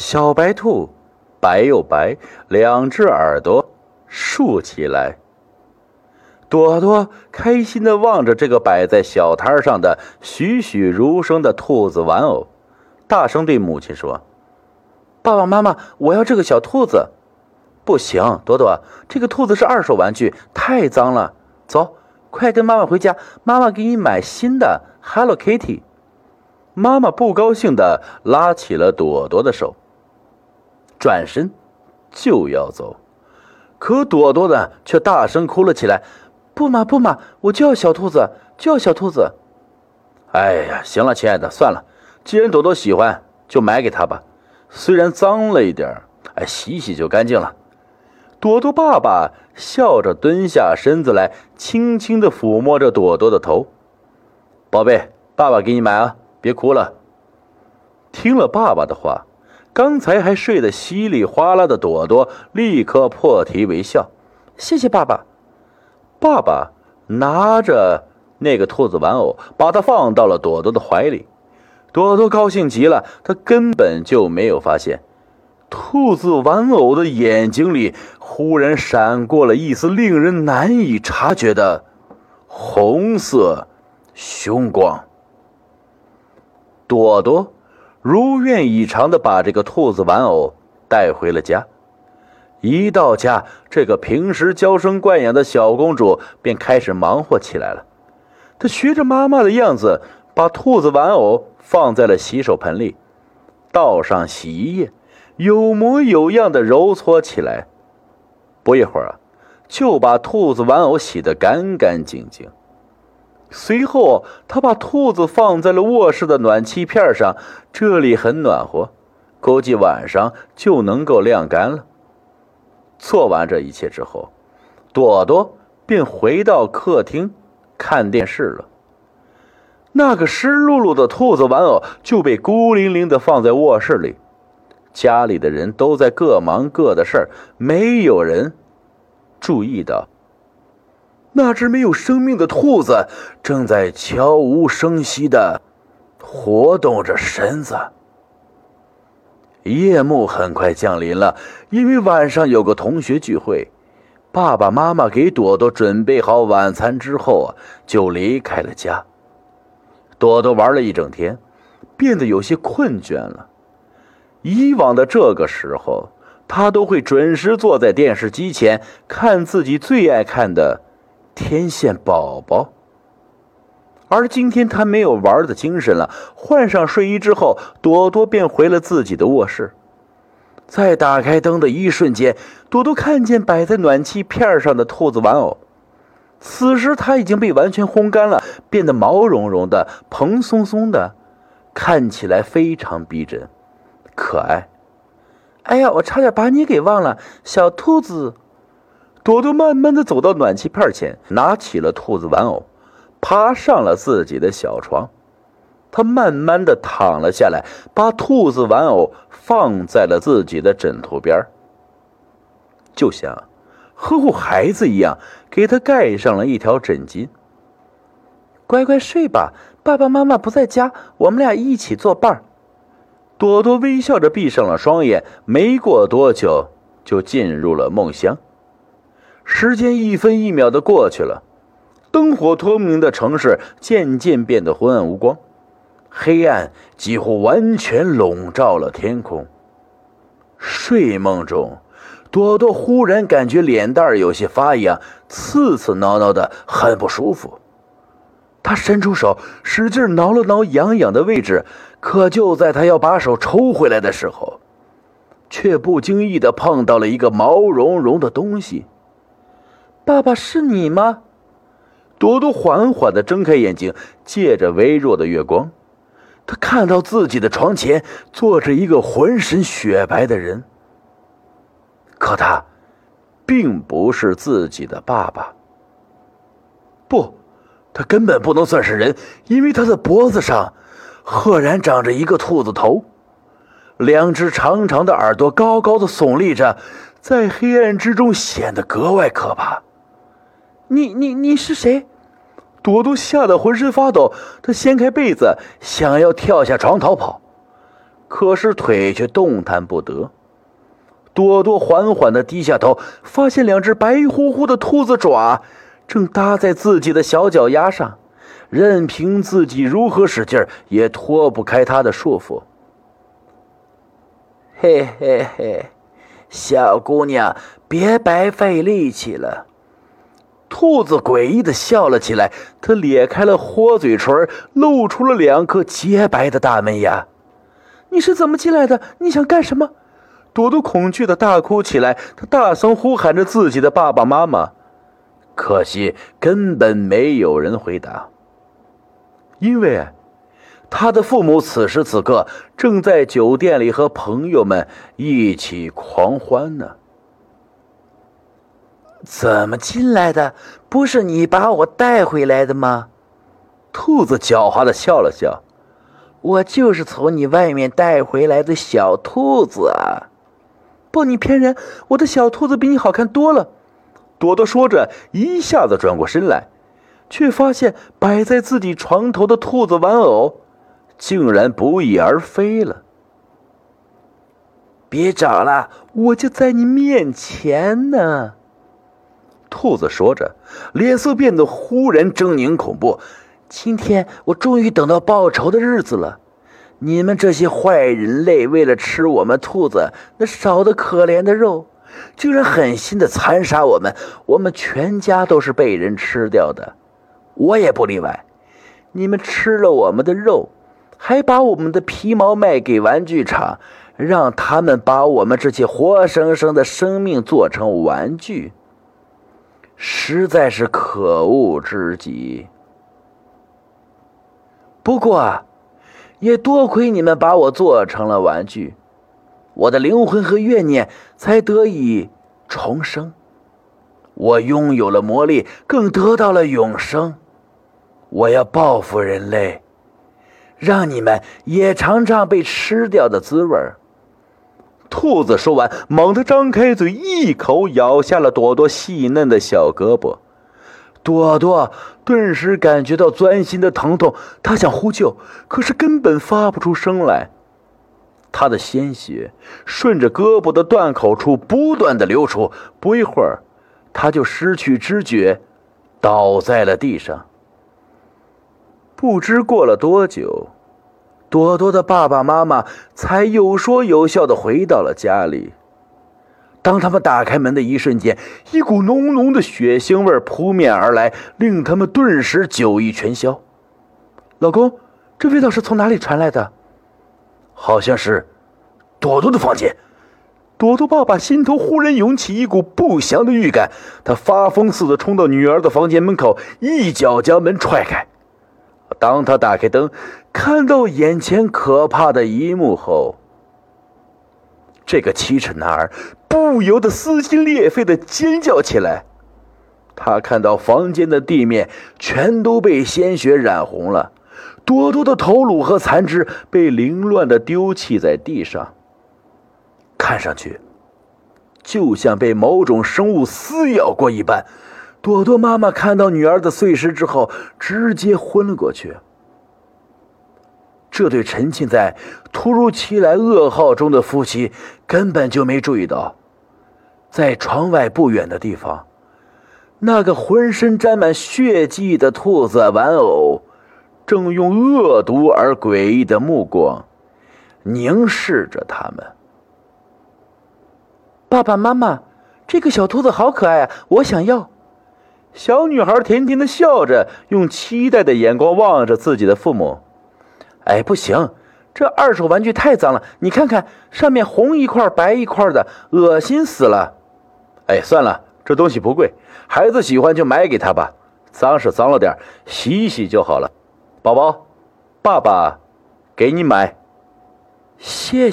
小白兔，白又白，两只耳朵竖起来。朵朵开心的望着这个摆在小摊上的栩栩如生的兔子玩偶，大声对母亲说：“爸爸妈妈，我要这个小兔子。”“不行，朵朵，这个兔子是二手玩具，太脏了。”“走，快跟妈妈回家，妈妈给你买新的 Hello Kitty。”妈妈不高兴的拉起了朵朵的手，转身就要走，可朵朵呢却大声哭了起来。不嘛不嘛，我就要小兔子，就要小兔子。哎呀，行了，亲爱的，算了，既然朵朵喜欢，就买给她吧。虽然脏了一点哎，洗洗就干净了。朵朵爸爸笑着蹲下身子来，轻轻的抚摸着朵朵的头。宝贝，爸爸给你买啊，别哭了。听了爸爸的话，刚才还睡得稀里哗啦的朵朵立刻破涕为笑。谢谢爸爸。爸爸拿着那个兔子玩偶，把它放到了朵朵的怀里。朵朵高兴极了，她根本就没有发现，兔子玩偶的眼睛里忽然闪过了一丝令人难以察觉的红色凶光。朵朵如愿以偿的把这个兔子玩偶带回了家。一到家，这个平时娇生惯养的小公主便开始忙活起来了。她学着妈妈的样子，把兔子玩偶放在了洗手盆里，倒上洗衣液，有模有样的揉搓起来。不一会儿啊，就把兔子玩偶洗得干干净净。随后，他把兔子放在了卧室的暖气片上，这里很暖和，估计晚上就能够晾干了。做完这一切之后，朵朵便回到客厅看电视了。那个湿漉漉的兔子玩偶就被孤零零的放在卧室里，家里的人都在各忙各的事儿，没有人注意到那只没有生命的兔子正在悄无声息的活动着身子。夜幕很快降临了，因为晚上有个同学聚会。爸爸妈妈给朵朵准备好晚餐之后啊，就离开了家。朵朵玩了一整天，变得有些困倦了。以往的这个时候，她都会准时坐在电视机前看自己最爱看的《天线宝宝》。而今天他没有玩的精神了，换上睡衣之后，朵朵便回了自己的卧室。在打开灯的一瞬间，朵朵看见摆在暖气片上的兔子玩偶。此时它已经被完全烘干了，变得毛茸茸的、蓬松松的，看起来非常逼真、可爱。哎呀，我差点把你给忘了，小兔子。朵朵慢慢的走到暖气片前，拿起了兔子玩偶。爬上了自己的小床，他慢慢的躺了下来，把兔子玩偶放在了自己的枕头边就像呵护孩子一样，给他盖上了一条枕巾。乖乖睡吧，爸爸妈妈不在家，我们俩一起作伴朵朵微笑着闭上了双眼，没过多久就进入了梦乡。时间一分一秒的过去了。灯火通明的城市渐渐变得昏暗无光，黑暗几乎完全笼罩了天空。睡梦中，朵朵忽然感觉脸蛋有些发痒，刺刺挠挠的，很不舒服。他伸出手，使劲挠了挠痒痒的位置，可就在他要把手抽回来的时候，却不经意的碰到了一个毛茸茸的东西。爸爸，是你吗？朵朵缓缓的睁开眼睛，借着微弱的月光，她看到自己的床前坐着一个浑身雪白的人。可他，并不是自己的爸爸。不，他根本不能算是人，因为他的脖子上，赫然长着一个兔子头，两只长长的耳朵高高的耸立着，在黑暗之中显得格外可怕。你你你是谁？朵朵吓得浑身发抖，她掀开被子，想要跳下床逃跑。可是腿却动弹不得。朵朵缓缓地低下头，发现两只白乎乎的兔子爪正搭在自己的小脚丫上，任凭自己如何使劲也脱不开它的束缚。嘿嘿嘿，小姑娘，别白费力气了。兔子诡异的笑了起来，它咧开了豁嘴唇，露出了两颗洁白的大门牙。你是怎么进来的？你想干什么？朵朵恐惧的大哭起来，她大声呼喊着自己的爸爸妈妈，可惜根本没有人回答，因为他的父母此时此刻正在酒店里和朋友们一起狂欢呢。怎么进来的？不是你把我带回来的吗？兔子狡猾的笑了笑：“我就是从你外面带回来的小兔子啊！”不，你骗人！我的小兔子比你好看多了。朵朵说着，一下子转过身来，却发现摆在自己床头的兔子玩偶竟然不翼而飞了。别找了，我就在你面前呢。兔子说着，脸色变得忽然狰狞恐怖。今天我终于等到报仇的日子了！你们这些坏人类，为了吃我们兔子那少得可怜的肉，竟然狠心的残杀我们！我们全家都是被人吃掉的，我也不例外。你们吃了我们的肉，还把我们的皮毛卖给玩具厂，让他们把我们这些活生生的生命做成玩具。实在是可恶之极。不过，也多亏你们把我做成了玩具，我的灵魂和怨念才得以重生。我拥有了魔力，更得到了永生。我要报复人类，让你们也尝尝被吃掉的滋味儿。兔子说完，猛地张开嘴，一口咬下了朵朵细嫩的小胳膊。朵朵顿时感觉到钻心的疼痛，她想呼救，可是根本发不出声来。她的鲜血顺着胳膊的断口处不断的流出，不一会儿，她就失去知觉，倒在了地上。不知过了多久。朵朵的爸爸妈妈才有说有笑的回到了家里。当他们打开门的一瞬间，一股浓浓的血腥味扑面而来，令他们顿时酒意全消。老公，这味道是从哪里传来的？好像是朵朵的房间。朵朵爸爸心头忽然涌起一股不祥的预感，他发疯似的冲到女儿的房间门口，一脚将门踹开。当他打开灯，看到眼前可怕的一幕后，这个七尺男儿不由得撕心裂肺的尖叫起来。他看到房间的地面全都被鲜血染红了，朵朵的头颅和残肢被凌乱的丢弃在地上，看上去就像被某种生物撕咬过一般。朵朵妈妈看到女儿的碎尸之后，直接昏了过去。这对沉浸在突如其来噩耗中的夫妻根本就没注意到，在窗外不远的地方，那个浑身沾满血迹的兔子玩偶，正用恶毒而诡异的目光凝视着他们。爸爸妈妈，这个小兔子好可爱啊，我想要。小女孩甜甜的笑着，用期待的眼光望着自己的父母。哎，不行，这二手玩具太脏了，你看看上面红一块白一块的，恶心死了。哎，算了，这东西不贵，孩子喜欢就买给他吧。脏是脏了点，洗一洗就好了。宝宝，爸爸给你买，谢。